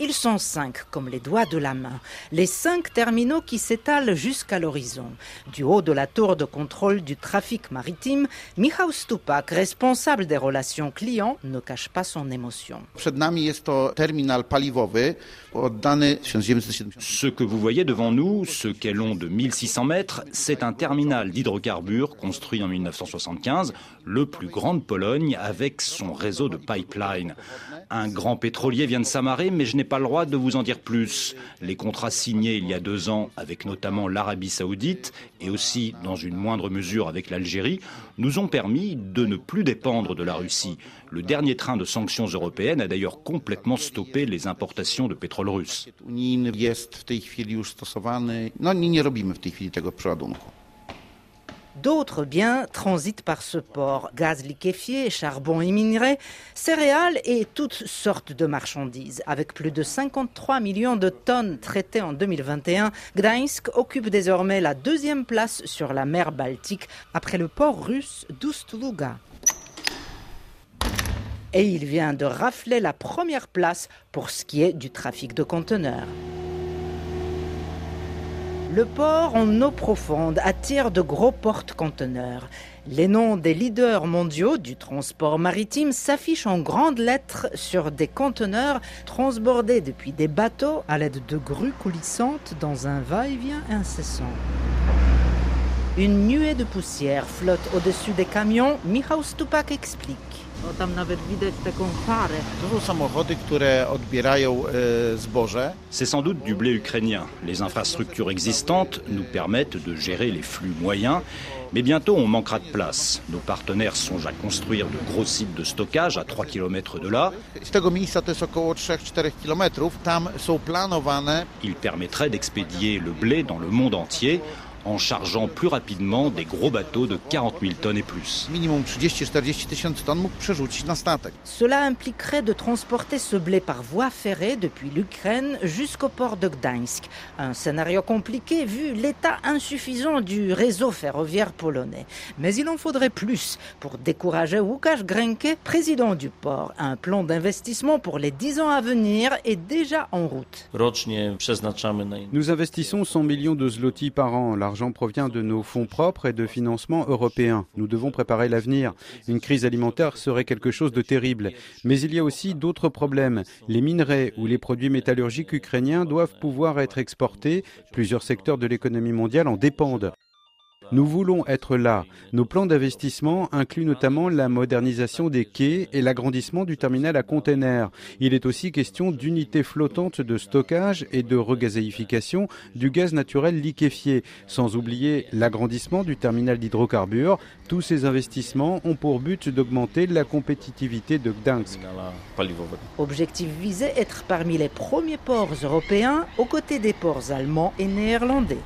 Ils sont cinq, comme les doigts de la main. Les cinq terminaux qui s'étalent jusqu'à l'horizon. Du haut de la tour de contrôle du trafic maritime, Michał Stupak, responsable des relations clients, ne cache pas son émotion. Ce que vous voyez devant nous, ce qu'est long de 1600 mètres, c'est un terminal d'hydrocarbures construit en 1975, le plus grand de Pologne, avec son réseau de pipeline. Un grand pétrolier vient de s'amarrer, mais je n'ai pas le droit de vous en dire plus. Les contrats signés il y a deux ans avec notamment l'Arabie saoudite et aussi dans une moindre mesure avec l'Algérie nous ont permis de ne plus dépendre de la Russie. Le dernier train de sanctions européennes a d'ailleurs complètement stoppé les importations de pétrole russe. D'autres biens transitent par ce port, gaz liquéfié, charbon et minerais, céréales et toutes sortes de marchandises. Avec plus de 53 millions de tonnes traitées en 2021, Gdańsk occupe désormais la deuxième place sur la mer Baltique après le port russe d'Oust-Luga. Et il vient de rafler la première place pour ce qui est du trafic de conteneurs. Le port en eau profonde attire de gros porte-conteneurs. Les noms des leaders mondiaux du transport maritime s'affichent en grandes lettres sur des conteneurs transbordés depuis des bateaux à l'aide de grues coulissantes dans un va-et-vient incessant. Une nuée de poussière flotte au-dessus des camions, Michał Stupak explique. C'est sans doute du blé ukrainien. Les infrastructures existantes nous permettent de gérer les flux moyens, mais bientôt on manquera de place. Nos partenaires songent à construire de gros sites de stockage à 3 km de là. Ils permettraient d'expédier le blé dans le monde entier en chargeant plus rapidement des gros bateaux de 40 000 tonnes et plus. Cela impliquerait de transporter ce blé par voie ferrée depuis l'Ukraine jusqu'au port de Gdańsk. Un scénario compliqué vu l'état insuffisant du réseau ferroviaire polonais. Mais il en faudrait plus pour décourager Łukasz Grenke, président du port. Un plan d'investissement pour les 10 ans à venir est déjà en route. Nous investissons 100 millions de zloty par an. L'argent provient de nos fonds propres et de financements européens. Nous devons préparer l'avenir. Une crise alimentaire serait quelque chose de terrible. Mais il y a aussi d'autres problèmes. Les minerais ou les produits métallurgiques ukrainiens doivent pouvoir être exportés. Plusieurs secteurs de l'économie mondiale en dépendent. Nous voulons être là. Nos plans d'investissement incluent notamment la modernisation des quais et l'agrandissement du terminal à containers. Il est aussi question d'unités flottantes de stockage et de regazéification du gaz naturel liquéfié, sans oublier l'agrandissement du terminal d'hydrocarbures. Tous ces investissements ont pour but d'augmenter la compétitivité de Gdansk. Objectif visé être parmi les premiers ports européens aux côtés des ports allemands et néerlandais.